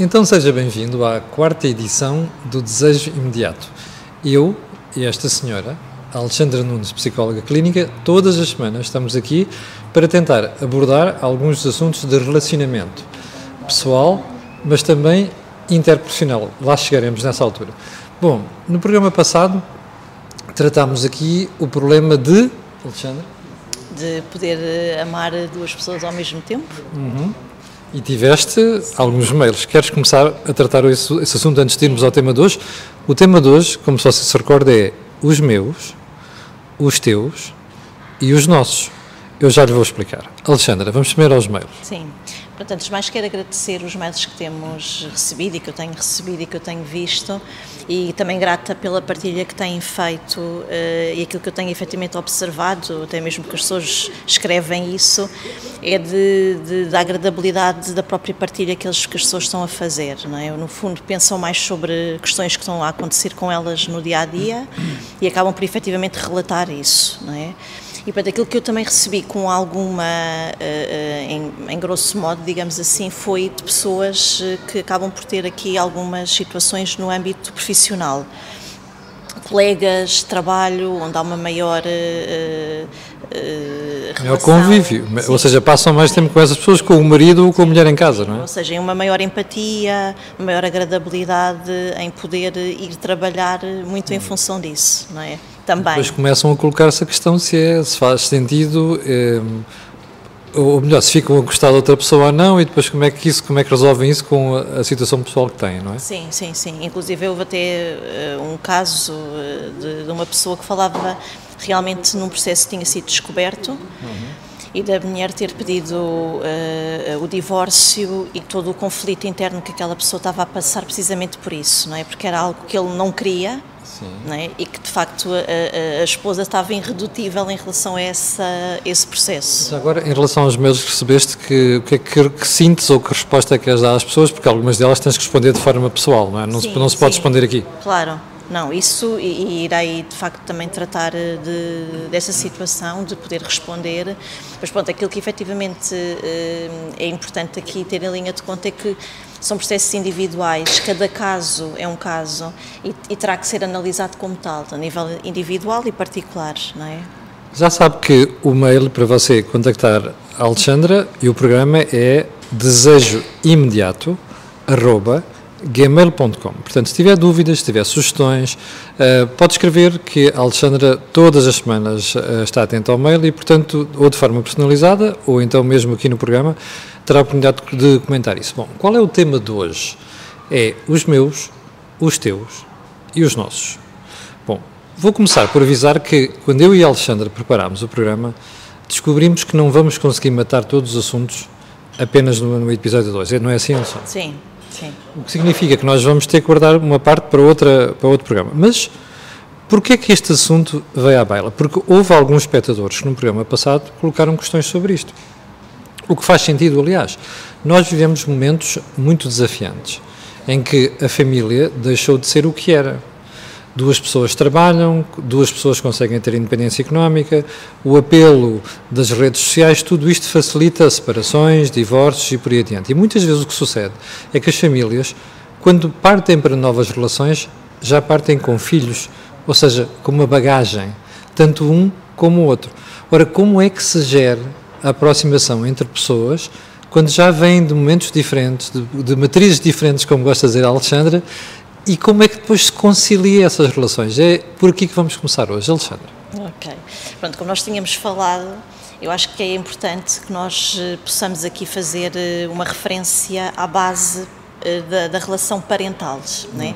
Então seja bem-vindo à quarta edição do Desejo Imediato. Eu e esta senhora, Alexandra Nunes, psicóloga clínica, todas as semanas estamos aqui para tentar abordar alguns dos assuntos de relacionamento pessoal, mas também interprofissional. Lá chegaremos nessa altura. Bom, no programa passado tratámos aqui o problema de. Alexandra? De poder eh, amar duas pessoas ao mesmo tempo. Uhum. E tiveste alguns mails. Queres começar a tratar esse, esse, assunto antes de irmos ao tema de hoje? O tema de hoje, como só se recorda, é os meus, os teus e os nossos. Eu já lhe vou explicar. Alexandra, vamos primeiro aos mails. Sim. Portanto, mais quero agradecer os mails que temos recebido e que eu tenho recebido e que eu tenho visto e também grata pela partilha que têm feito uh, e aquilo que eu tenho efetivamente observado, até mesmo que as pessoas escrevem isso, é de, de, da agradabilidade da própria partilha que, que as pessoas estão a fazer. Não é? No fundo, pensam mais sobre questões que estão a acontecer com elas no dia a dia e acabam por efetivamente relatar isso. Não é? E para aquilo que eu também recebi com alguma, uh, em, em, grosso modo, digamos assim, foi de pessoas que acabam por ter aqui algumas situações no âmbito profissional. Colegas trabalho, onde há uma maior. Uh, uh, maior convívio, Sim. ou seja, passam mais tempo com essas pessoas, com o marido ou com a mulher em casa, não é? Ou seja, uma maior empatia, uma maior agradabilidade em poder ir trabalhar muito em hum. função disso, não é? Também. Depois começam a colocar-se a questão se, é, se faz sentido, é, ou melhor, se ficam a gostar de outra pessoa ou não, e depois como é que isso, como é que resolvem isso com a, a situação pessoal que têm, não é? Sim, sim, sim. Inclusive houve até uh, um caso uh, de, de, uma pessoa que falava realmente num processo que tinha sido descoberto. Uhum e da mulher ter pedido uh, o divórcio e todo o conflito interno que aquela pessoa estava a passar precisamente por isso, não é? Porque era algo que ele não queria é? e que de facto a, a, esposa estava irredutível em relação a essa, esse processo. Mas agora, em relação aos meus que recebeste, que, o que é que, que sintes ou que resposta é que queres dar às pessoas? Porque algumas delas tens que responder de forma pessoal, não é? Não, sim, se, não se pode responder aqui. Claro. Não, isso e, e irei de facto também tratar de, dessa situação, de poder responder. Mas pronto, aquilo que efetivamente eh, é importante aqui ter em linha de conta é que são processos individuais, cada caso é um caso e, e terá que ser analisado como tal, a nível individual e particular, não é? Já sabe que o mail para você contactar a Alexandra e o programa é desejo imediato arroba gmail.com. Portanto, se tiver dúvidas, se tiver sugestões, uh, pode escrever que a Alexandra todas as semanas uh, está atenta ao mail e, portanto, ou de forma personalizada, ou então mesmo aqui no programa, terá a oportunidade de comentar isso. Bom, qual é o tema de hoje? É os meus, os teus e os nossos. Bom, vou começar por avisar que quando eu e a Alexandra preparámos o programa, descobrimos que não vamos conseguir matar todos os assuntos apenas no, no episódio 2. Não é assim, Alexandra? Sim. Sim. O que significa que nós vamos ter que guardar uma parte para, outra, para outro programa. Mas porquê é que este assunto veio à baila? Porque houve alguns espectadores que no programa passado colocaram questões sobre isto. O que faz sentido, aliás. Nós vivemos momentos muito desafiantes em que a família deixou de ser o que era duas pessoas trabalham, duas pessoas conseguem ter independência económica, o apelo das redes sociais, tudo isto facilita separações, divórcios e por aí adiante. E muitas vezes o que sucede é que as famílias, quando partem para novas relações, já partem com filhos, ou seja, com uma bagagem, tanto um como o outro. Ora, como é que se gera a aproximação entre pessoas quando já vêm de momentos diferentes, de, de matrizes diferentes, como gosta de dizer a Alexandra, e como é que depois se concilia essas relações? É por aqui que vamos começar hoje, Alexandre. Ok. Pronto, como nós tínhamos falado, eu acho que é importante que nós eh, possamos aqui fazer eh, uma referência à base eh, da, da relação parental. Hum. É?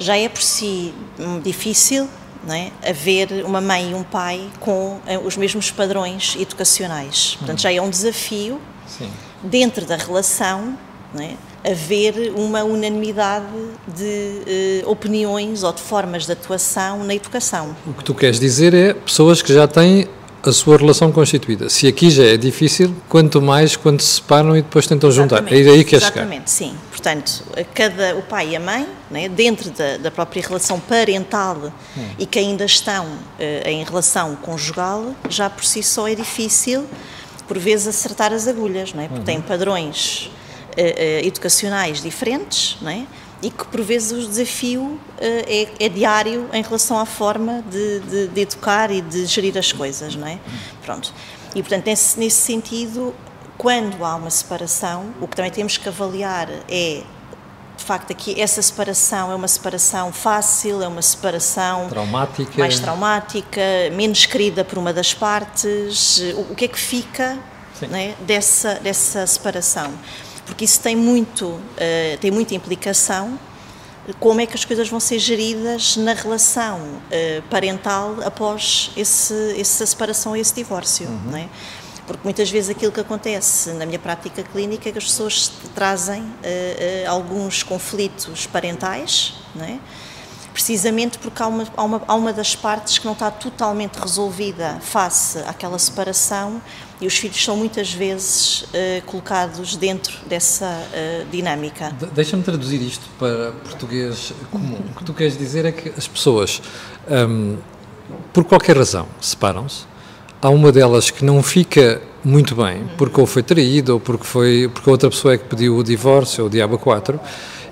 Já é por si hum, difícil não é? haver uma mãe e um pai com os mesmos padrões educacionais. Portanto, hum. já é um desafio Sim. dentro da relação não é? Haver uma unanimidade de uh, opiniões ou de formas de atuação na educação. O que tu queres dizer é pessoas que já têm a sua relação constituída. Se aqui já é difícil, quanto mais quando se separam e depois tentam Exatamente. juntar. É aí que é Exatamente, sim. Portanto, cada, o pai e a mãe, né, dentro da, da, própria relação parental hum. e que ainda estão uh, em relação conjugal, já por si só é difícil, por vezes, acertar as agulhas, não é? porque uhum. têm padrões educacionais diferentes, não é? e que por vezes o desafio uh, é, é, diário em relação à forma de, de, de, educar e de gerir as coisas, não é? Pronto. E portanto, nesse, nesse sentido, quando há uma separação, o que também temos que avaliar é de facto aqui essa separação é uma separação fácil, é uma separação traumática. mais traumática, menos querida por uma das partes. O, o que é que fica né, dessa, dessa separação? Porque isso tem muito, uh, tem muita implicação como é que as coisas vão ser geridas na relação uh, parental após esse, essa separação esse divórcio, uhum. não é? Porque muitas vezes aquilo que acontece na minha prática clínica é que as pessoas trazem uh, alguns conflitos parentais, não é? Precisamente porque há uma, há, uma, há uma das partes que não está totalmente resolvida face àquela separação e os filhos são muitas vezes uh, colocados dentro dessa uh, dinâmica. De Deixa-me traduzir isto para português comum. o que tu queres dizer é que as pessoas, um, por qualquer razão, separam-se. Há uma delas que não fica muito bem, porque ou foi traída, ou porque, foi, porque outra pessoa é que pediu o divórcio, ou o diabo 4,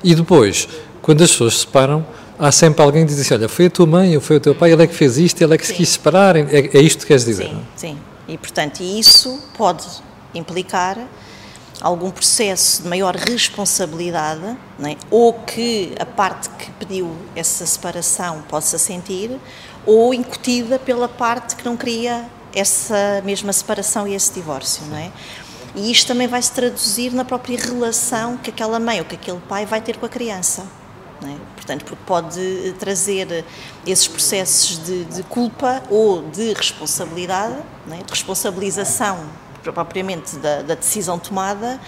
e depois, quando as pessoas se separam, há sempre alguém que diz assim, olha, foi a tua mãe ou foi o teu pai, ele é que fez isto, ele é que sim. se quis separar, é, é isto que queres dizer? Sim, sim. E, portanto, isso pode implicar algum processo de maior responsabilidade, é? ou que a parte que pediu essa separação possa sentir, ou incutida pela parte que não queria essa mesma separação e esse divórcio, não é? E isto também vai se traduzir na própria relação que aquela mãe ou que aquele pai vai ter com a criança. É? Portanto, porque pode trazer esses processos de, de culpa ou de responsabilidade, é? de responsabilização propriamente da, da, decisão tomada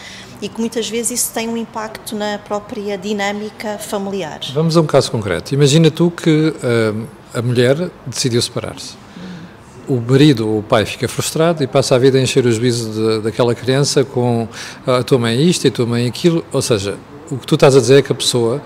e que muitas vezes isso tem um impacto na própria dinâmica familiar. Vamos a um caso concreto. Imagina tu que uh, a mulher decidiu separar-se. O marido ou o pai fica frustrado e passa a vida a encher os juízo daquela criança com ah, a tua mãe é isto e a tua mãe é aquilo. Ou seja, o que tu estás a dizer é que a pessoa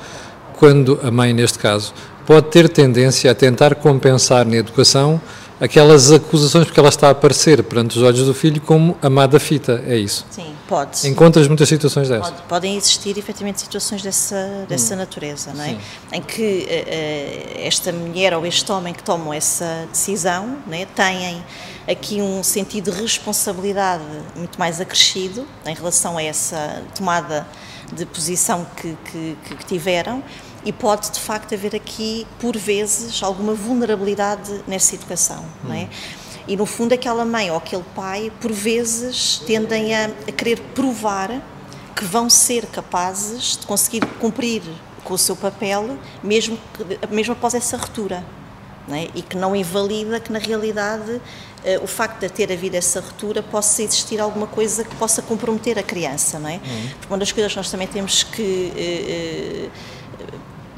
quando a mãe, neste caso, pode ter tendência a tentar compensar na educação aquelas acusações porque ela está a aparecer perante os olhos do filho como amada fita, é isso? Sim, pode. Encontras muitas situações dessas? Pode, podem existir efetivamente situações dessa, dessa hum. natureza, não é? Sim. Em que uh, esta mulher ou este homem que tomam essa decisão né, têm aqui um sentido de responsabilidade muito mais acrescido em relação a essa tomada de posição que, que, que tiveram e pode de facto haver aqui, por vezes, alguma vulnerabilidade nessa educação, hum. não é? E no fundo, aquela mãe ou aquele pai, por vezes, tendem a, a querer provar que vão ser capazes de conseguir cumprir com o seu papel, mesmo, que, mesmo após essa ruptura. É? E que não invalida que, na realidade, uh, o facto de ter havido essa ruptura possa existir alguma coisa que possa comprometer a criança, não é? Uhum. Porque uma das coisas que nós também temos que uh,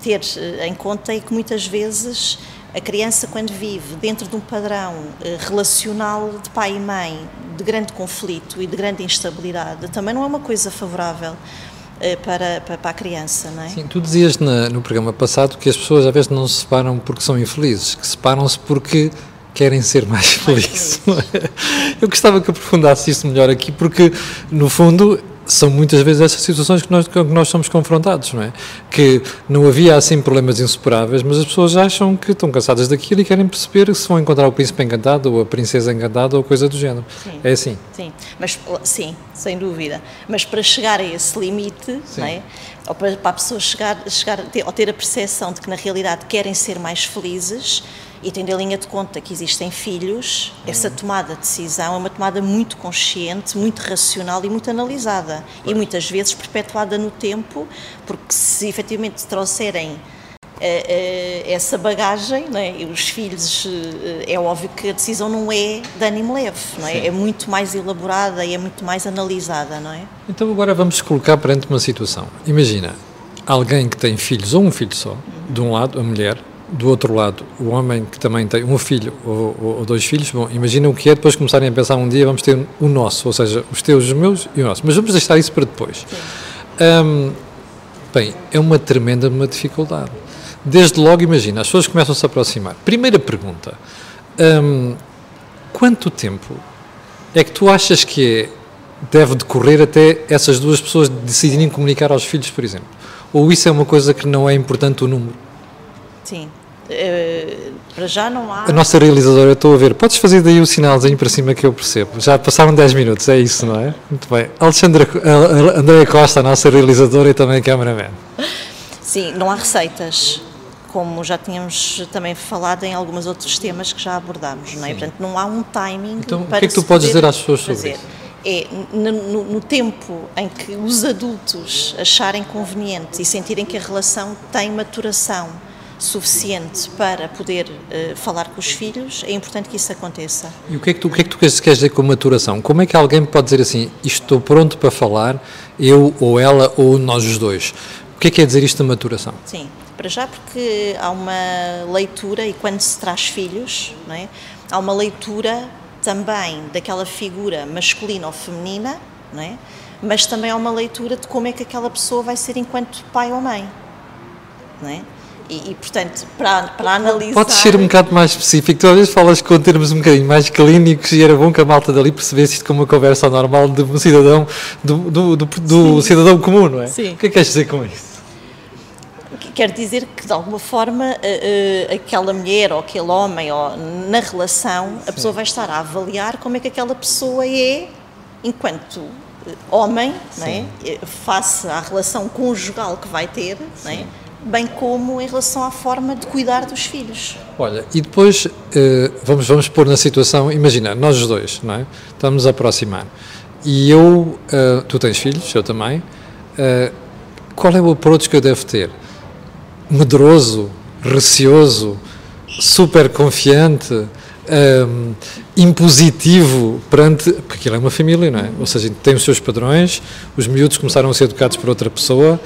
ter em conta é que muitas vezes a criança, quando vive dentro de um padrão relacional de pai e mãe, de grande conflito e de grande instabilidade, também não é uma coisa favorável para, para, para, a criança, não é? Sim, tu dizias na, no programa passado que as pessoas às vezes não se separam porque são infelizes, que separam-se porque querem ser mais felizes. Eu gostava que aprofundasse isso melhor aqui, porque, no fundo, são muitas vezes essas situações que nós, que nós somos confrontados, não é? Que não havia assim problemas insuperáveis, mas as pessoas acham que estão cansadas daquilo e querem perceber se vão encontrar o príncipe encantado ou a princesa encantada ou coisa do género. Sim, é assim. Sim, mas sim, sem dúvida. Mas para chegar a esse limite, não é? ou para, para a pessoa chegar, chegar ter, ou ter a percepção de que na realidade querem ser mais felizes, e tendo em linha de conta que existem filhos, essa tomada de decisão é uma tomada muito consciente, muito racional e muito analisada. E muitas vezes perpetuada no tempo, porque se efetivamente trouxerem eh, eh, essa bagagem, não é? E os filhos, eh, é óbvio que a decisão não é de ânimo leve, não é? é muito mais elaborada e é muito mais analisada, não é? Então agora vamos colocar perante uma situação. Imagina, alguém que tem filhos ou um filho só, de um lado a mulher, do outro lado, o homem que também tem um filho ou, ou, ou, dois filhos, bom, imagina o que é depois começarem a pensar um dia vamos ter o nosso, ou seja, os teus, os meus e o nosso. Mas vamos deixar isso para depois. Um, bem, é uma tremenda uma dificuldade. Desde logo, imagina, as pessoas começam a se aproximar. Primeira pergunta: um, quanto tempo é que tu achas que é deve decorrer até essas duas pessoas decidirem comunicar aos filhos, por exemplo? Ou isso é uma coisa que não é importante o número? Sim. Uh, para já não há. A nossa realizadora, eu estou a ver, podes fazer daí o sinalzinho para cima que eu percebo. Já passaram 10 minutos, é isso, não é? Muito bem. Alexandra, Andréia Costa, a nossa realizadora e também cameraman. Sim, não há receitas como já tínhamos também falado em alguns outros temas que já abordámos, não é? Portanto, não há um timing então, para o que é que tu podes dizer às pessoas sobre isso? É no, no, tempo em que os adultos acharem conveniente e sentirem que a relação tem maturação suficiente para poder uh, falar com os filhos, é importante que isso aconteça. E o que é que tu, o que é que tu queres, queres dizer com maturação? Como é que alguém pode dizer assim, estou pronto para falar, eu ou ela ou nós os dois? O que é que quer dizer isto de maturação? Sim, para já porque há uma leitura, e quando se traz filhos, não é? há uma leitura também daquela figura masculina ou feminina, não é? mas também há uma leitura de como é que aquela pessoa vai ser enquanto pai ou mãe. Não é? E, e, portanto, para, para analisar. Pode ser um bocado mais específico. Tu às vezes falas com termos um bocadinho mais clínicos e era bom que a malta dali percebesse isto como uma conversa normal de um cidadão, do, do, do, do cidadão comum, não é? Sim. O que é que queres dizer com isso? quer dizer que de alguma forma uh, uh, aquela mulher ou aquele homem ou na relação a pessoa vai estar a avaliar como é que aquela pessoa é enquanto uh, homem não é? face à relação conjugal que vai ter não é? Bem como em relação à forma de cuidar dos filhos olha e depois vamos vamos pôr na situação imagina nós os dois não é estamos a aproximar e eu tu tens filhos eu também qual é o approach que eu devo ter medroso, receoso, super confiante, um, impositivo perante. Porque aquilo é uma família, não é? Ou seja, tem os seus padrões, os miúdos começaram a ser educados por outra pessoa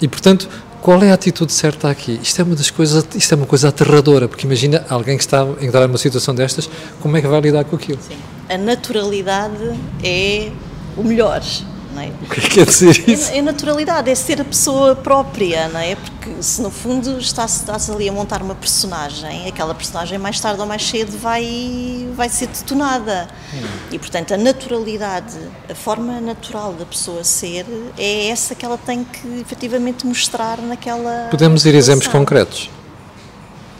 e, portanto, qual é a atitude certa aqui? Isto é uma das coisas, isto é uma coisa aterradora, porque imagina alguém que está a entrar numa situação destas, como é que vai lidar com aquilo? Sim. A naturalidade é o melhor. Não é? O que é quer dizer é isso? É, é naturalidade, é ser a pessoa própria, não é? Porque se no fundo estás, estás ali a montar uma personagem, aquela personagem mais tarde ou mais cedo vai, vai ser detonada. Hum. E portanto a naturalidade, a forma natural da pessoa ser, é essa que ela tem que efetivamente mostrar naquela. Podemos ir exemplos concretos.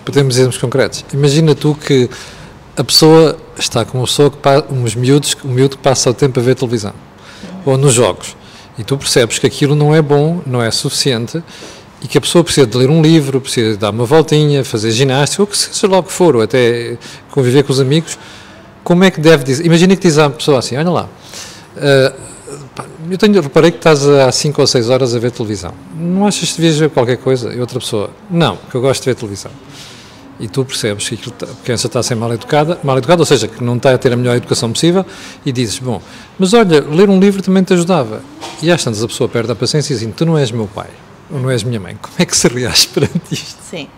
Podemos ir exemplos concretos. Imagina tu que a pessoa está com uma pessoa que uns miúdos, um miúdo que passa o tempo a ver televisão ou nos jogos. E tu percebes que aquilo não é bom, não é suficiente e que a pessoa precisa de ler um livro, precisa de dar uma voltinha, fazer ginástica, ou que seja lá o que for, ou até conviver com os amigos. Como é que deve dizer? Imagina que diz à pessoa assim: Olha lá, uh, eu tenho, reparei que estás há 5 ou 6 horas a ver televisão. Não achas que devias ver qualquer coisa? E outra pessoa: Não, que eu gosto de ver televisão e tu percebes que tá, a criança está a ser mal educada, mal educada, ou seja, que não está a ter a melhor educação possível, e dizes, bom, mas olha, ler um livro também te ajudava. E às tantas a pessoa perde a paciência e diz, tu não és meu pai, ou não és minha mãe. Como é que se reage perante isto? Sim.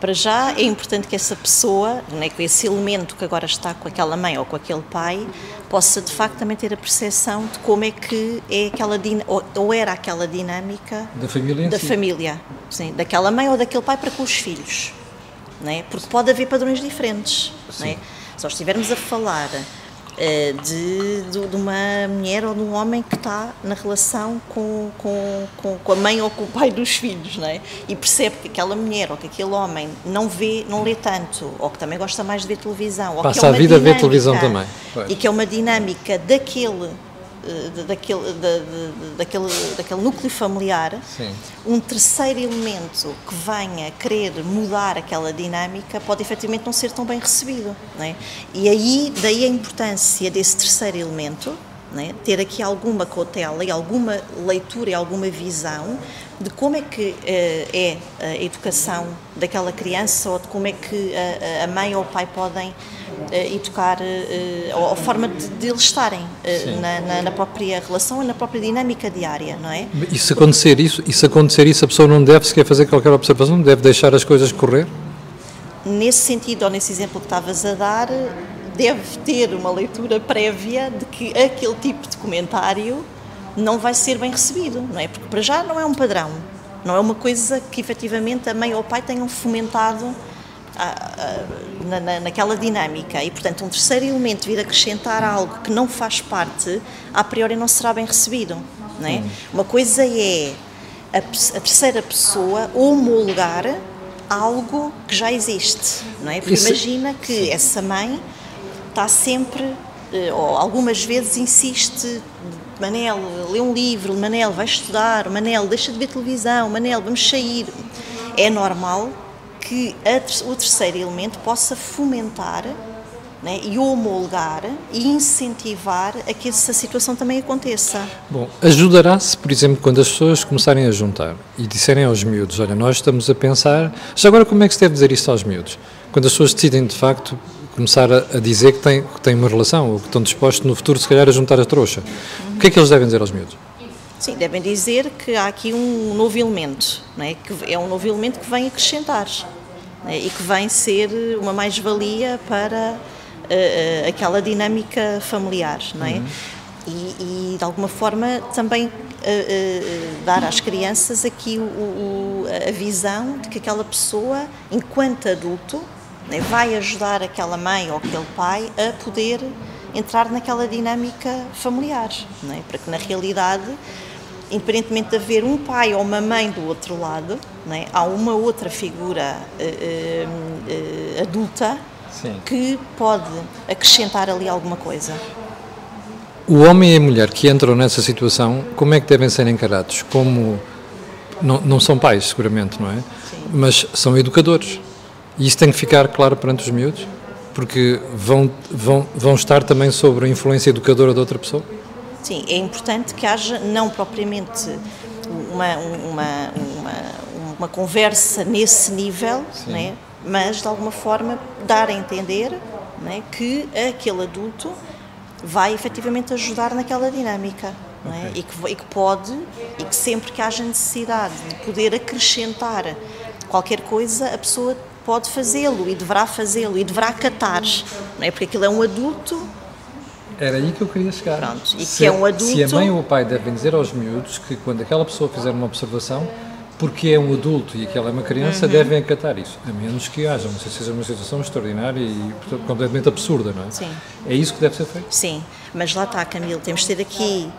Para já é importante que essa pessoa, né, que esse elemento que agora está com aquela mãe ou com aquele pai, possa de facto também ter a percepção de como é que é aquela ou, era aquela dinâmica da família, da si. família, sim, daquela mãe ou daquele pai para com os filhos é? porque pode haver padrões diferentes. Não é? Se nós estivermos a falar uh, de, de, de, uma mulher ou de um homem que está na relação com, com, com, com, a mãe ou com o pai dos filhos, não é? e percebe que aquela mulher ou que aquele homem não vê, não lê tanto, ou que também gosta mais de ver televisão, Passa é a vida a ver televisão também. E que é uma dinâmica daquele daquele, da, daquele, daquele núcleo familiar, Sim. um terceiro elemento que venha querer mudar aquela dinâmica pode efetivamente não ser tão bem recebido. É? E aí, daí a importância desse terceiro elemento, é? ter aqui alguma cautela e alguma leitura e alguma visão de como é que uh, é a educação daquela criança ou de como é que a, a mãe ou o pai podem uh, educar, uh, ou a forma de, de eles estarem na, na, na, própria relação e na própria dinâmica diária, não é? E se acontecer isso, e se acontecer isso a pessoa não deve sequer fazer qualquer observação, deve deixar as coisas correr? Nesse sentido, ou nesse exemplo que estavas a dar, deve ter uma leitura prévia de que aquele tipo de comentário não vai ser bem recebido, não é? Porque para já não é um padrão, não é uma coisa que efetivamente a mãe ou o pai tenham fomentado na, na, naquela dinâmica e, portanto, um terceiro elemento vir acrescentar algo que não faz parte, a priori não será bem recebido. Não é? Uma coisa é a, a, terceira pessoa homologar algo que já existe, não é? Porque Isso... imagina que essa mãe está sempre, eh, ou algumas vezes insiste Manel, lê um livro, Manel, vai estudar, Manel, deixa de ver televisão, Manel, vamos sair. É normal que a, o terceiro elemento possa fomentar né, e homologar e incentivar a que essa situação também aconteça. Bom, ajudará-se, por exemplo, quando as pessoas começarem a juntar e disserem aos miúdos, olha, nós estamos a pensar, já agora como é que se deve dizer isto aos miúdos? Quando as pessoas decidem, de facto, começar a, a dizer que têm, que têm uma relação ou que estão dispostos no futuro, se calhar, a juntar a trouxa, uhum. o que é que eles devem dizer aos miúdos? Sim, devem dizer que há aqui um novo elemento, não é? que é um novo elemento que vem acrescentar é? e que vem ser uma mais-valia para uh, aquela dinâmica familiar, não é? Uhum. E, e, de alguma forma também uh, uh, dar às crianças aqui o, o, a visão de que aquela pessoa, enquanto adulto, né, vai ajudar aquela mãe ou aquele pai a poder entrar naquela dinâmica familiar, é? para que na realidade independentemente de haver um pai ou uma mãe do outro lado, é? há uma outra figura uh, uh, adulta Sim. que pode acrescentar ali alguma coisa. O homem e a mulher que entram nessa situação, como é que devem ser encarados? Como não, não são pais, seguramente, não é? Sim. Mas são educadores. E isso tem que ficar claro perante os miúdos, porque vão, vão, vão estar também sobre a influência educadora de outra pessoa? Sim, é importante que haja não propriamente uma, uma, uma, uma conversa nesse nível, né, mas de alguma forma dar a entender né, que aquele adulto vai efetivamente ajudar naquela dinâmica. É? Okay. É? E, que, e que pode, e que sempre que haja necessidade de poder acrescentar qualquer coisa, a pessoa pode fazê-lo e deverá fazê-lo e deverá acatar, não é? Porque aquilo é um adulto era aí que eu queria chegar. Pronto, e se, que é um adulto. Se a mãe ou o pai devem dizer aos miúdos que quando aquela pessoa fizer uma observação, porque é um adulto e aquela é uma criança, uhum. devem acatar isso. A menos que haja, não sei se seja uma situação extraordinária e completamente absurda, não é? Sim. É isso que deve ser feito? Sim, mas lá está, Camilo, temos de ter aqui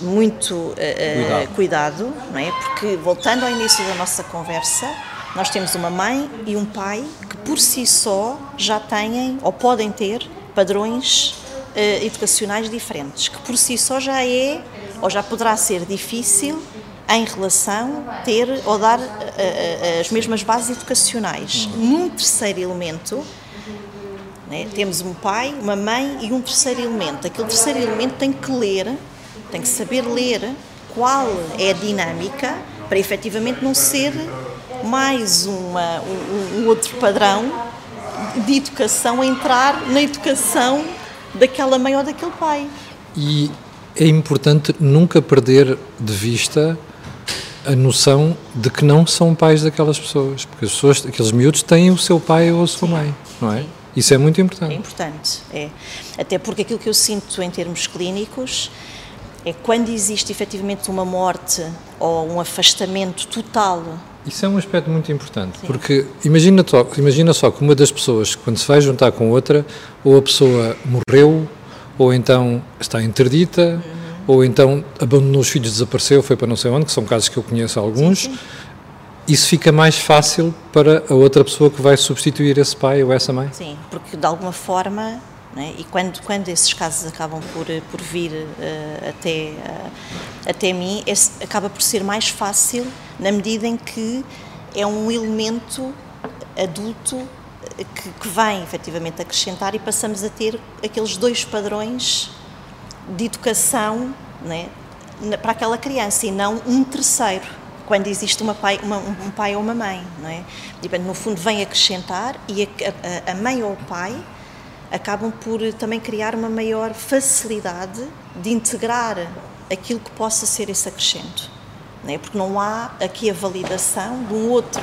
muito uh, cuidado. cuidado, não é? Porque, voltando ao início da nossa conversa, nós temos uma mãe e um pai que por si só já têm ou podem ter padrões uh, educacionais diferentes, que por si só já é ou já poderá ser difícil em relação ter ou dar uh, uh, as mesmas bases educacionais. Num terceiro elemento, né, temos um pai, uma mãe e um terceiro elemento. Aquele terceiro elemento tem que ler, tem que saber ler qual é a dinâmica para efetivamente não ser mais uma, um, um outro padrão de educação a entrar na educação daquela mãe ou daquele pai. E é importante nunca perder de vista a noção de que não são pais daquelas pessoas, porque as pessoas, aqueles miúdos têm o seu pai ou a sua Sim. mãe, não é? Sim. Isso é muito importante. É importante, é. Até porque aquilo que eu sinto em termos clínicos é quando existe efetivamente uma morte ou um afastamento total isso é um aspecto muito importante, Sim. porque imagina, imagina só que uma das pessoas, quando se vai juntar com outra, ou a pessoa morreu, ou então está interdita, uhum. ou então abandonou os filhos, desapareceu, foi para não sei onde, que são casos que eu conheço alguns. Sim, sim. Isso fica mais fácil para a outra pessoa que vai substituir esse pai ou essa mãe? Sim, porque de alguma forma é? E quando, quando esses casos acabam por, por vir uh, até, uh, até mim, esse acaba por ser mais fácil na medida em que é um elemento adulto que, que vem efetivamente acrescentar e passamos a ter aqueles dois padrões de educação é? para aquela criança e não um terceiro quando existe uma pai, uma, um pai ou uma mãe, não é? Tipo, no fundo vem acrescentar e a, a, a mãe ou o pai acabam por também criar uma maior facilidade de integrar aquilo que possa ser esse acrescento. Não é? Porque não há aqui a validação de um outro,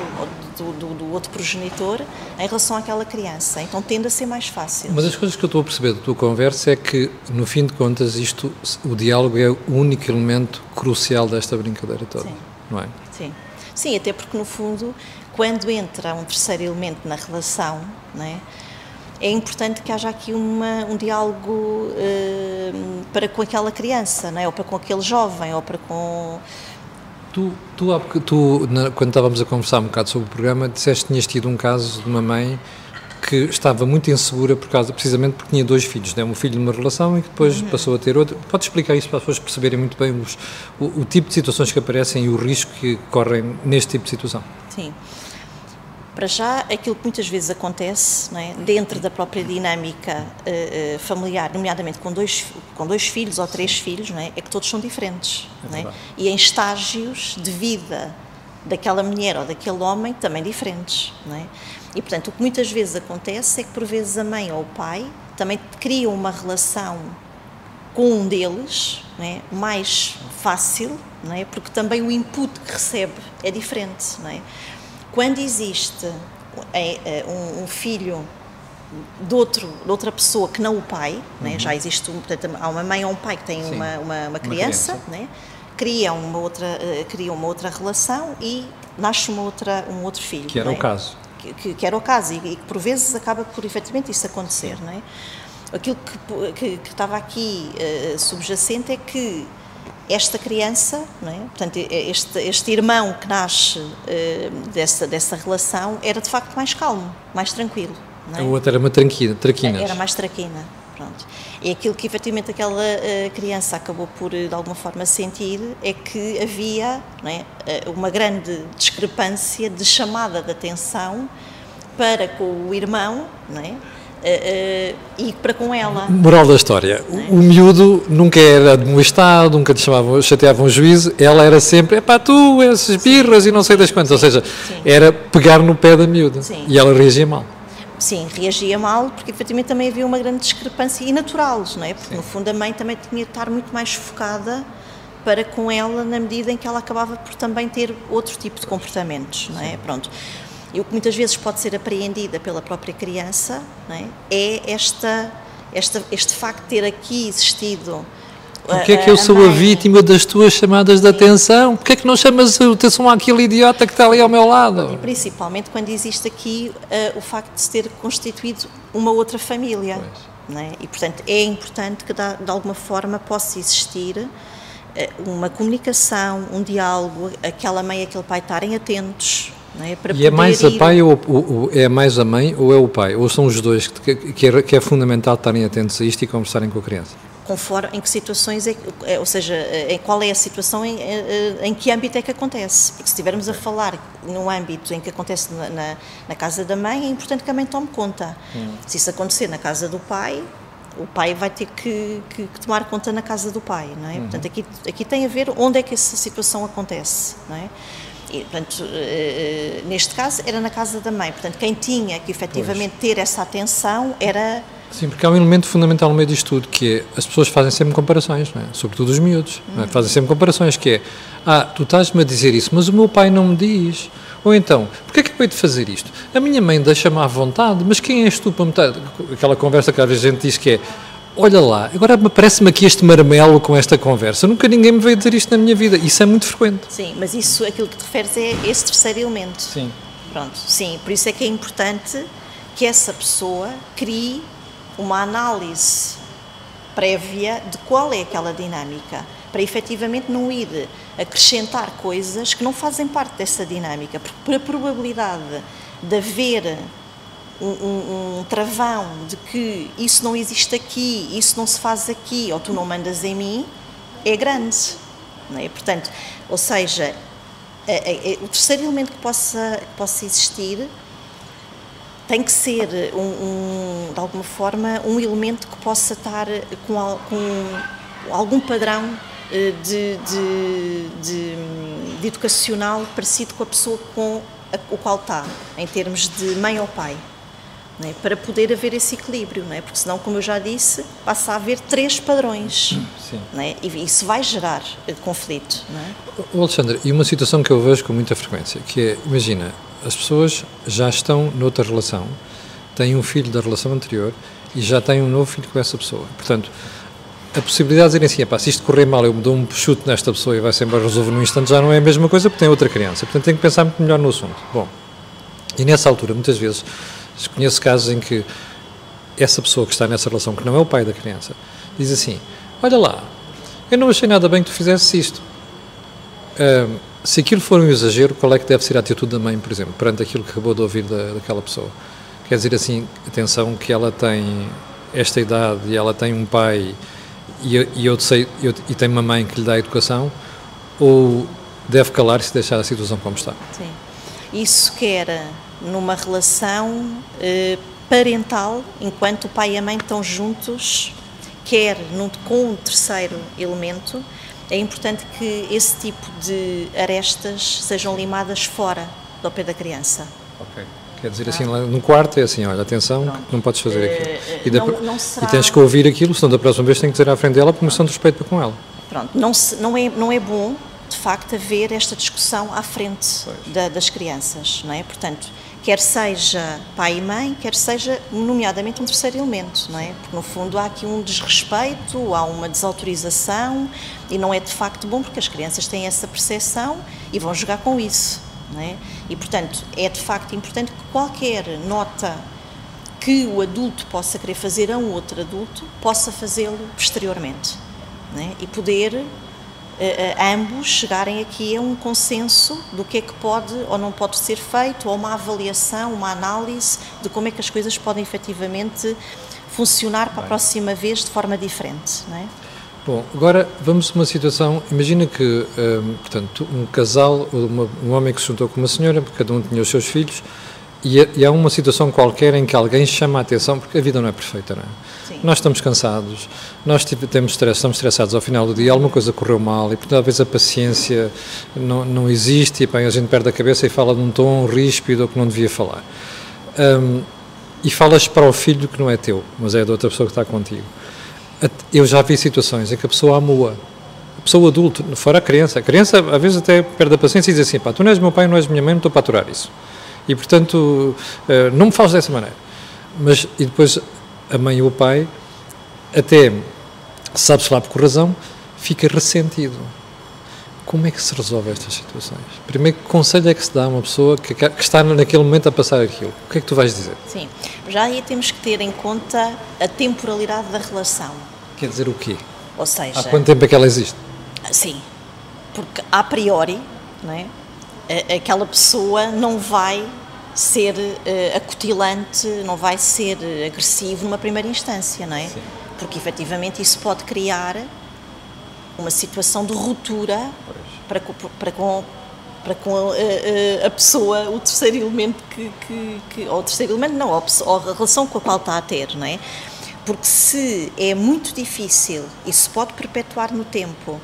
do, do, do, outro progenitor em relação àquela criança. Então tende a ser mais fácil. Uma das coisas que eu estou a perceber da tua conversa é que, no fim de contas, isto, o diálogo é o único elemento crucial desta brincadeira toda. Sim. não é? Sim. Sim, até porque no fundo, quando entra um terceiro elemento na relação, não é? É importante que haja aqui uma, um diálogo uh, para com aquela criança, não é? ou para com aquele jovem, ou para com. Tu, tu, tu quando estávamos a conversar um bocado sobre o programa, disseste que tinhas tido um caso de uma mãe que estava muito insegura por causa, precisamente porque tinha dois filhos, né? um filho de uma relação e que depois uhum. passou a ter outro. Pode explicar isso para as pessoas perceberem muito bem os, o, o, tipo de situações que aparecem e o risco que correm neste tipo de situação? Sim. Para já, aquilo que muitas vezes acontece é? dentro da própria dinâmica uh, familiar, nomeadamente com dois, com dois filhos ou três filhos, é? é? que todos são diferentes. É é? E em estágios de vida daquela mulher ou daquele homem também diferentes. É? E, portanto, o que muitas vezes acontece é que, por vezes, a mãe ou o pai também criam uma relação com um deles é? mais fácil, porque também o input que recebe é diferente. Quando existe é, é, um, filho de, outro, de outra pessoa que não o pai, né? uhum. já existe, portanto, há uma mãe ou um pai que tem uma, uma, uma, criança, uma criança. Né? criam uma outra uh, criam uma outra relação e nasce uma outra um outro filho que era o caso que, que, que, era o caso e, e que por vezes acaba por efetivamente isso acontecer não é? aquilo que, que, que estava aqui uh, subjacente é que esta criança, não é? portanto, este, este irmão que nasce uh, dessa, dessa relação era de facto mais calmo, mais tranquilo. É? A outra era uma tranquina, traquina. Era mais traquina, pronto. E aquilo que efetivamente aquela uh, criança acabou por, de alguma forma, sentir é que havia é? Uma grande discrepância de chamada de atenção para com o irmão, não é? Uh, e para com ela. Moral da história: o, o miúdo nunca era admoestado, nunca te chamavam, chateavam um juízo, ela era sempre, é pá, tu, essas birras Sim. e não sei das quantas, ou seja, Sim. era pegar no pé da miúda Sim. e ela reagia mal. Sim, reagia mal porque efetivamente também havia uma grande discrepância e natural, não é? Porque no fundo a mãe também tinha de estar muito mais focada para com ela na medida em que ela acabava por também ter outro tipo de comportamentos, não é? Pronto. E o que muitas vezes pode ser apreendida pela própria criança é? é, esta, esta, este facto de ter aqui existido Porquê é que eu sou a vítima das tuas chamadas de atenção? Porquê é que não chamas a atenção àquele idiota que está ali ao meu lado? E principalmente quando existe aqui uh, o facto de se ter constituído uma outra família. É? E, portanto, é importante que, de alguma forma, possa existir uh, uma comunicação, um diálogo, aquela mãe e aquele pai estarem atentos é? e é mais a pai ou, ou, é mais a mãe ou é o pai? Ou são os dois que, que, é, que é fundamental estarem atentos a isto e conversarem com a criança? Conforme em que situações, é, é ou seja, em qual é a situação, em, em que âmbito é que acontece. Porque se estivermos a falar num âmbito em que acontece na, na, na casa da mãe, é importante que a mãe tome conta. Hum. Se isso acontecer na casa do pai, o pai vai ter que, que, que, tomar conta na casa do pai, não é? Uhum. Portanto, aqui, aqui tem a ver onde é que essa situação acontece, não é? E, portanto, eh, neste caso era na casa da mãe. Portanto, quem tinha que efetivamente pois. ter essa atenção era. Sim, porque há um elemento fundamental no meio disto tudo, que é as pessoas fazem sempre comparações, não é? sobretudo os miúdos, é? uhum. fazem sempre comparações, que é, ah, tu estás-me a dizer isso, mas o meu pai não me diz. Ou então, porquê é que eu hei de fazer isto? A minha mãe deixa-me à vontade, mas quem és tu para me Aquela conversa que às vezes a gente diz que é, olha lá, agora parece-me aqui este marmelo com esta conversa. Nunca ninguém me veio dizer isto na minha vida. Isso é muito frequente. Sim, mas isso, aquilo que te referes é esse terceiro elemento. Sim. Pronto, sim. Por isso é que é importante que essa pessoa crie uma análise prévia de qual é aquela dinâmica, para efetivamente não ir acrescentar coisas que não fazem parte dessa dinâmica, porque por a probabilidade de haver um, um, um, travão de que isso não existe aqui, isso não se faz aqui, ou tu não mandas em mim, é grande. Não é? Portanto, ou seja, o terceiro elemento que possa, que possa existir tem que ser, um, de alguma forma, um elemento que possa estar com, com algum padrão eh, de, de, de, de educacional parecido com a pessoa com o qual está, em termos de mãe ou pai é? para poder haver esse equilíbrio, não é? porque senão, como eu já disse, passa a haver três padrões é? e isso vai gerar eh, conflito. Não é? Alexandre, e uma situação que eu vejo com muita frequência, que é, imagina, as pessoas já estão noutra relação, têm um filho da relação anterior e já têm um novo filho com essa pessoa. Portanto, a possibilidade de dizerem assim, se isto correr mal, eu me dou um chute nesta pessoa e vai-se embora resolver num instante, já não é a mesma coisa porque tem outra criança. Portanto, tem que pensar muito melhor no assunto. Bom, e nessa altura, muitas vezes, conheço casos em que essa pessoa que está nessa relação, que não é o pai da criança, diz assim: Olha lá, eu não achei nada bem que tu fizesses isto. Se aquilo for um exagero, qual é que deve ser a atitude da mãe, por exemplo, perante aquilo que acabou de ouvir da, daquela pessoa? Quer dizer assim, atenção que ela tem esta idade e ela tem um pai e, e eu sei eu, e tem uma mãe que lhe dá educação ou deve calar-se e deixar a situação como está? Sim. Isso quer numa relação eh, parental, enquanto o pai e a mãe estão juntos, quer num, com um terceiro elemento, é importante que esse tipo de arestas sejam limadas fora do pé da criança. Ok. Quer dizer assim, lá no quarto é assim, olha, atenção, Pronto. não podes fazer aquilo. Uh, e, da, não, não será... e, tens que ouvir aquilo, senão da próxima vez tens que dizer à frente dela por questão de respeito para com ela. Pronto, não, se, não, é, não é bom, de facto, haver esta discussão à frente da, das crianças, não é? Portanto, quer seja pai e mãe, quer seja, nomeadamente, um terceiro elemento, não é? Porque, no fundo, há aqui um desrespeito, há uma desautorização e não é, de facto, bom porque as crianças têm essa percepção e vão jogar com isso. É? E, portanto, é de facto importante que qualquer nota que o adulto possa querer fazer a um outro adulto, possa fazê-lo posteriormente. É? E poder ambos chegarem aqui a um consenso do que é que pode ou não pode ser feito, ou uma avaliação, uma análise de como é que as coisas podem efetivamente funcionar para a próxima vez de forma diferente. Não é? Bom, agora vamos a uma situação. Imagina que, um, portanto, um casal, uma, um homem que se juntou com uma senhora, porque cada um tinha os seus filhos, e, há uma situação qualquer em que alguém chama a atenção, porque a vida não é perfeita, não é? Sim. Nós estamos cansados, nós temos stress, estamos estressados ao final do dia, alguma coisa correu mal e, portanto, às vezes a paciência não, não existe e bem, a gente perde a cabeça e fala de um tom ríspido ou que não devia falar. Um, e falas para o filho que não é teu, mas é da outra pessoa que está contigo eu já vi situações em que a pessoa amua, a pessoa adulta, fora a criança. A criança às vezes até perde a paciência e diz assim: pá, tu não és meu pai, não és minha mãe, não estou para aturar isso. E portanto, eh, não me fales dessa maneira. Mas, e depois a mãe ou o pai, até, sabe-se lá por razão, fica ressentido. Como é que se resolve estas situações? Primeiro, que conselho é que se dá a uma pessoa que, que, está naquele momento a passar aquilo? O que é que tu vais dizer? Sim, já aí temos que ter em conta a temporalidade da relação. Quer dizer o quê? Ou seja... Há quanto tempo é que ela existe? Sim, porque a priori, não é? Aquela pessoa não vai ser uh, acutilante, não vai ser agressivo numa primeira instância, não é? Sim. Porque efetivamente isso pode criar uma situação de ruptura para, para com para com a, a, a, pessoa, o terceiro elemento que, que, que, ou o terceiro elemento não, ou a relação com a qual está a ter, não é? Porque se é muito difícil e se pode perpetuar no tempo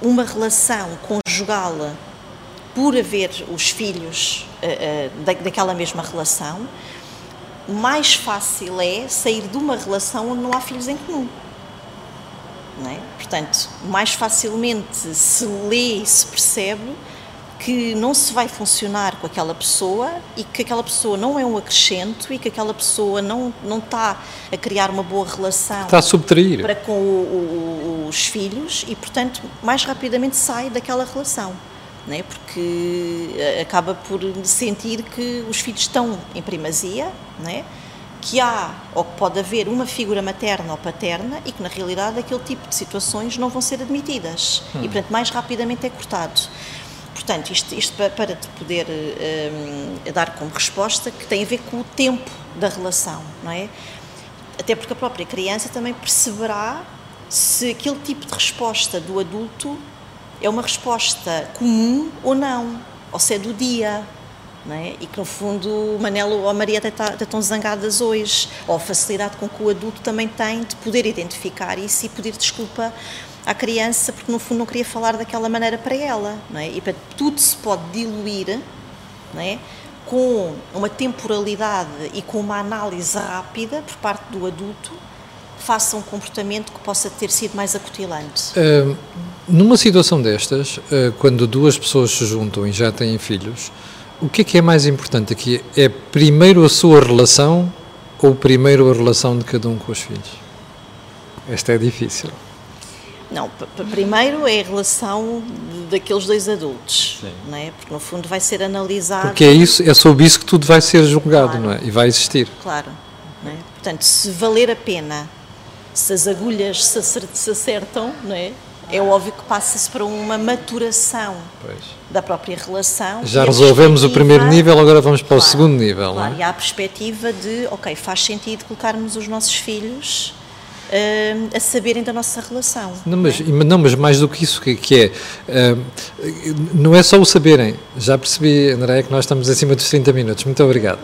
uma relação conjugal por haver os filhos uh, da, daquela mesma relação, mais fácil é sair de uma relação onde não há filhos em comum. É? Portanto, mais facilmente se lê e se percebe que não se vai funcionar com aquela pessoa e que aquela pessoa não é um acrescento e que aquela pessoa não, não está a criar uma boa relação está a subtrair. para com o, o, os filhos e, portanto, mais rapidamente sai daquela relação. Não é? Porque eh, acaba por sentir que os filhos estão em primazia, não é? que há ou que pode haver uma figura materna ou paterna e que na realidade aquele tipo de situações não vão ser admitidas hum. e portanto mais rapidamente é cortado. Portanto, isto, isto para te poder um, dar como resposta que tem a ver com o tempo da relação, não é? Até porque a própria criança também perceberá se aquele tipo de resposta do adulto é uma resposta comum ou não, ou se é do dia, é? E que no fundo Manelo ou a Maria tá, estão zangadas hoje, ou a facilidade com que o adulto também tem de poder identificar isso e pedir desculpa à criança, porque no fundo não queria falar daquela maneira para ela. Não é? E para tudo se pode diluir não é? com uma temporalidade e com uma análise rápida por parte do adulto faça um comportamento que possa ter sido mais acutilante. Uh, numa situação destas, uh, quando duas pessoas se juntam e já têm filhos, o que é que é mais importante aqui? É primeiro a sua relação ou primeiro a relação de cada um com os filhos? Esta é difícil. Não, primeiro é a relação daqueles dois adultos, Sim. não é? Porque no fundo vai ser analisado. Porque é isso, é sobre isso que tudo vai ser julgado, claro. não é? E vai existir. Claro. É? Portanto, se valer a pena, se as agulhas se acertam, não é? É óbvio que passa-se para uma maturação pois. da própria relação. Já resolvemos o primeiro nível, agora vamos para claro, o segundo nível. Claro, é? e há a perspectiva de, ok, faz sentido colocarmos os nossos filhos uh, a saberem da nossa relação. Não mas, é? não, mas mais do que isso, que, que é, uh, não é só o saberem, já percebi, André, que nós estamos acima dos 30 minutos, muito obrigado.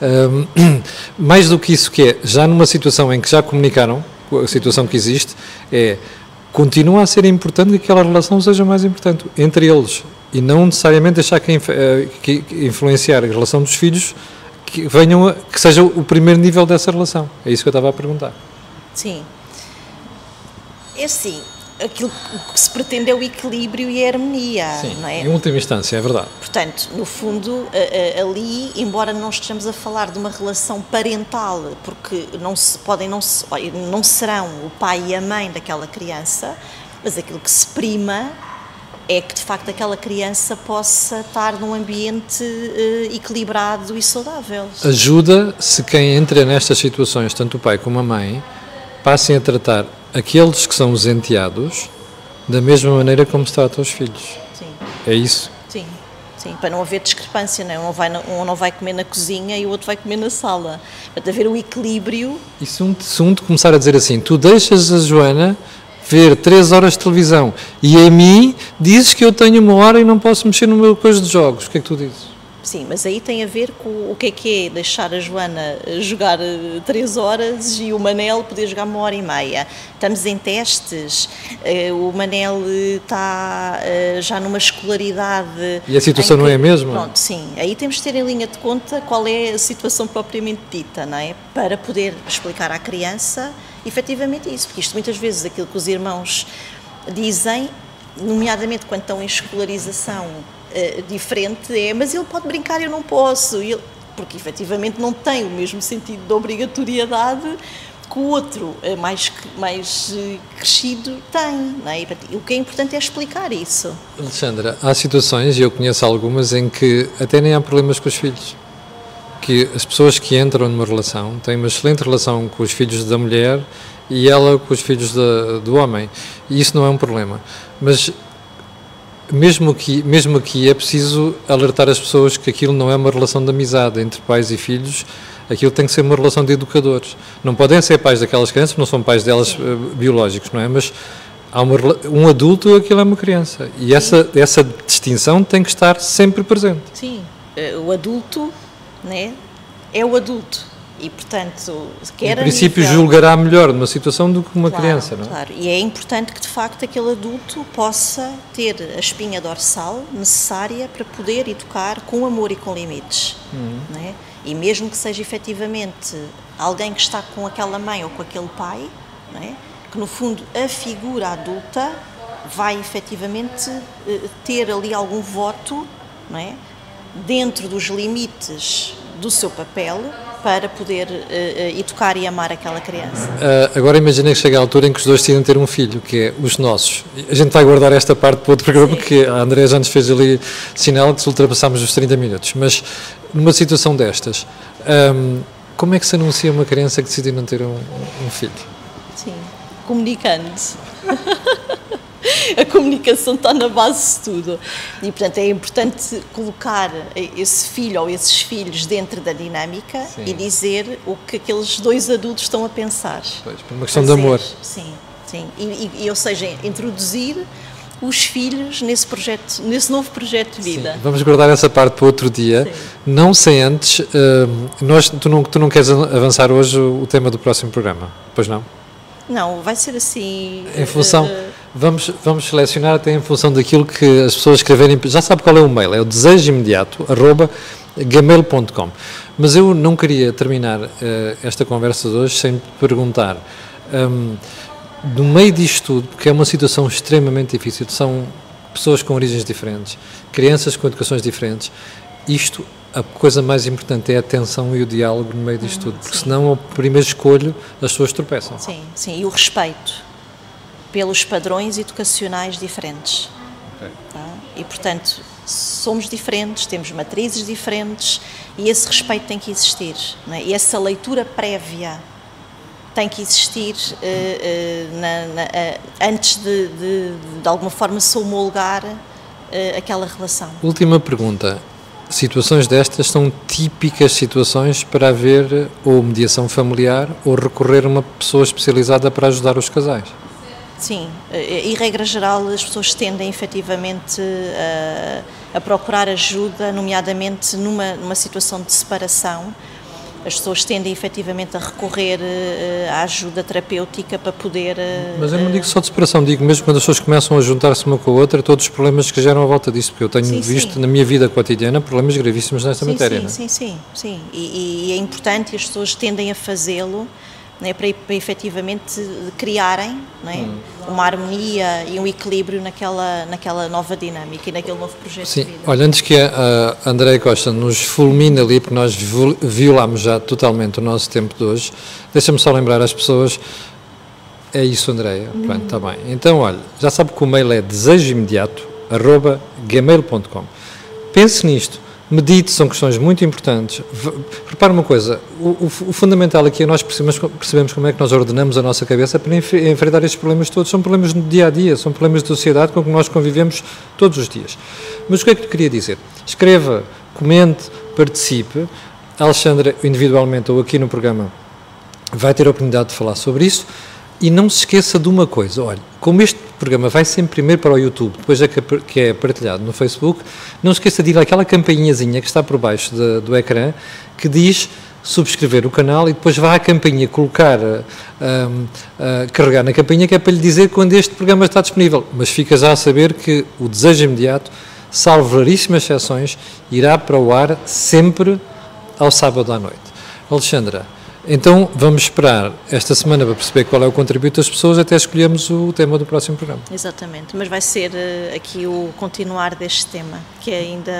Uh, mais do que isso, que é, já numa situação em que já comunicaram, a situação que existe, é continua a ser importante que aquela relação seja mais importante entre eles e não necessariamente deixar que, que influenciar a relação dos filhos que venham a, que seja o primeiro nível dessa relação. É isso que eu estava a perguntar. Sim. É assim, aquilo que se pretende é o equilíbrio e a harmonia, Sim, não é? Em última instância, é verdade. Portanto, no fundo, ali, embora não estejamos a falar de uma relação parental, porque não se podem, não, se, não serão o pai e a mãe daquela criança, mas aquilo que se prima é que de facto aquela criança possa estar num ambiente uh, equilibrado e saudável. Ajuda se quem entra nestas situações, tanto o pai como a mãe, passem a tratar aqueles que são os enteados da mesma maneira como se trata os filhos. Sim. É isso? Sim. Sim, para não haver discrepância, não é? Um não, vai, um não vai comer na cozinha e o outro vai comer na sala. Para haver o equilíbrio. E se um, se um te começar a dizer assim, tu deixas a Joana ver três horas de televisão e a mim dizes que eu tenho uma hora e não posso mexer no meu coisa de jogos, o que é que tu dizes? Sim, mas aí tem a ver com o que é que é deixar a Joana jogar eh, três horas e o Manel poder jogar uma hora e meia. Estamos em testes, eh, o Manel está eh, já numa escolaridade. E a situação que, não é a mesma? Pronto, sim. Aí temos de ter em linha de conta qual é a situação propriamente dita, não é? Para poder explicar à criança efetivamente isso, porque isto muitas vezes aquilo que os irmãos dizem, nomeadamente quando estão em escolarização uh, diferente, é mas ele pode brincar e eu não posso, ele, porque efetivamente não tem o mesmo sentido de obrigatoriedade que o outro uh, mais, mais uh, crescido tem. É? o que é importante é explicar isso. Alexandra, há situações, e eu conheço algumas, em que até nem há problemas com os filhos que as pessoas que entram numa relação têm uma excelente relação com os filhos da mulher e ela com os filhos da, do homem. E isso não é um problema. Mas mesmo que mesmo aqui é preciso alertar as pessoas que aquilo não é uma relação de amizade entre pais e filhos, aquilo tem que ser uma relação de educadores. Não podem ser pais daquelas crianças, não são pais delas uh, biológicos, não é? Mas há uma, um adulto, aquilo é uma criança. E essa, essa distinção tem que estar sempre presente. Sim, eh, o adulto né, é o adulto. E, portanto, quer Em princípio, nível... julgará melhor numa situação do que uma claro, criança, não é? Claro, e é importante que, de facto, aquele adulto possa ter a espinha dorsal necessária para poder educar com amor e com limites. Uhum. Né? E mesmo que seja efetivamente alguém que está com aquela mãe ou com aquele pai, né? que no fundo a figura adulta vai efetivamente eh, ter ali algum voto, não é? dentro dos limites do seu papel para poder uh, educar e amar aquela criança. Uh, agora imagina que chega a altura em que os dois decidem ter um filho, que é os nossos. A gente vai guardar esta parte para outro programa, Sim. porque a André já nos fez ali sinal que se ultrapassamos os 30 minutos. Mas numa situação destas, um, como é que se anuncia uma criança que decide não ter um, um filho? Sim, comunicando. a comunicação está na base de tudo. E, portanto, é importante colocar esse filho ou esses filhos dentro da dinâmica sim. e dizer o que aqueles dois adultos estão a pensar. Pois, por uma questão Fazer, de amor. Sim, sim. E, e, ou seja, introduzir os filhos nesse projeto, nesse novo projeto de vida. Sim, vamos guardar essa parte para outro dia. Sim. Não sem antes, uh, nós, tu, não, tu não queres avançar hoje o tema do próximo programa, pois não? Não, vai ser assim. Em função. Uh, Vamos, vamos selecionar até em função daquilo que as pessoas escreverem. Já sabe qual é o mail? É o desejo imediato, arroba gmail.com. Mas eu não queria terminar uh, esta conversa de hoje sem te perguntar, um, no meio disto tudo, porque é uma situação extremamente difícil, são pessoas com origens diferentes, crianças com educações diferentes, isto, a coisa mais importante é a atenção e o diálogo no meio disto hum, tudo, porque senão, ao primeiro escolho, as pessoas tropeçam. Sim, sim, e o respeito pelos padrões educacionais diferentes. Okay. Tá? E, portanto, somos diferentes, temos matrizes diferentes e esse respeito tem que existir. É? E essa leitura prévia tem que existir uh, uh, na, na, uh, antes de, de, de, alguma forma, se homologar aquela relação. Última pergunta. Situações destas são típicas situações para haver ou mediação familiar ou recorrer a uma pessoa especializada para ajudar os casais? Sim, e regra geral as pessoas tendem efetivamente a, a procurar ajuda, nomeadamente numa, numa situação de separação, as pessoas tendem efetivamente a recorrer uh, à ajuda terapêutica para poder. Uh, Mas eu não digo só de separação, digo mesmo quando as pessoas começam a juntar-se uma com a outra, todos os problemas que geram à volta disso, porque eu tenho sim, visto sim. na minha vida cotidiana problemas gravíssimos nesta sim, matéria. Sim, sim, sim, sim. E, e, é importante e as pessoas tendem a fazê-lo né, para, para efetivamente criarem né, hum. uma harmonia e um equilíbrio naquela, naquela nova dinâmica e naquele novo projeto Sim, de vida. olha, antes que a, a Andréia Costa nos fulmine ali, porque nós violámos já totalmente o nosso tempo de hoje, deixa-me só lembrar às pessoas, é isso Andréia, hum. pronto, está bem. Então, olha, já sabe que o mail é desejoimediato.gmail.com Pense nisto, Medite, são questões muito importantes. Repara uma coisa, o, o, fundamental aqui é nós percebemos, percebemos como é que nós ordenamos a nossa cabeça para enfrentar estes problemas todos. São problemas do dia a dia, são problemas de sociedade com que nós convivemos todos os dias. Mas o que é que eu queria dizer? Escreva, comente, participe. A Alexandra, individualmente ou aqui no programa, vai ter a oportunidade de falar sobre isso. E não se esqueça de uma coisa, olha, como este programa vai sempre primeiro para o YouTube, depois é que é partilhado no Facebook, não se esqueça de ir àquela campainhazinha que está por baixo de, do ecrã, que diz subscrever o canal e depois vá à campainha colocar, uh, uh, carregar na campainha que é para lhe dizer quando este programa está disponível. Mas fica já a saber que o desejo imediato, salvo raríssimas exceções, irá para o ar sempre ao sábado à noite. Alexandra, então vamos esperar esta semana para perceber qual é o contributo das pessoas até escolhermos o tema do próximo programa. Exatamente, mas vai ser uh, aqui o continuar deste tema, que ainda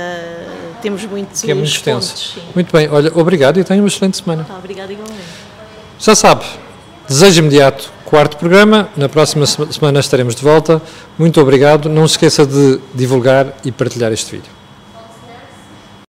temos muitos que é muito extenso. muito bem, olha, obrigado e tenha uma excelente semana. Tá, obrigado igualmente. Já sabe, desejo imediato, quarto programa, na próxima semana estaremos de volta. Muito obrigado, não se esqueça de divulgar e partilhar este vídeo.